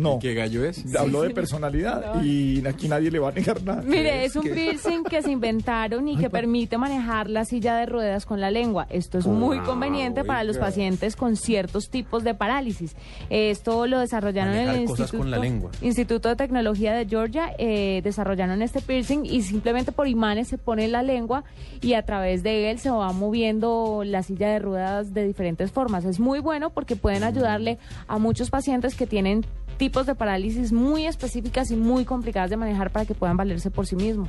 No. ¿Qué gallo es? Habló de personalidad y aquí nadie le va a negar nada. Mire, es un ¿Qué? piercing que se inventaron y que permite manejar la silla de ruedas con la lengua. Esto es muy Ah, conveniente para los pacientes con ciertos tipos de parálisis. Esto lo desarrollaron en el cosas Instituto, con la lengua. Instituto de Tecnología de Georgia. eh, desarrollaron este piercing y simplemente por imanes se pone en la lengua y a través de él se va moviendo la silla de ruedas de diferentes formas. Es muy bueno porque pueden ayudarle a muchos pacientes que tienen tipos de parálisis muy específicas y muy complicadas de manejar para que puedan valerse por sí mismos.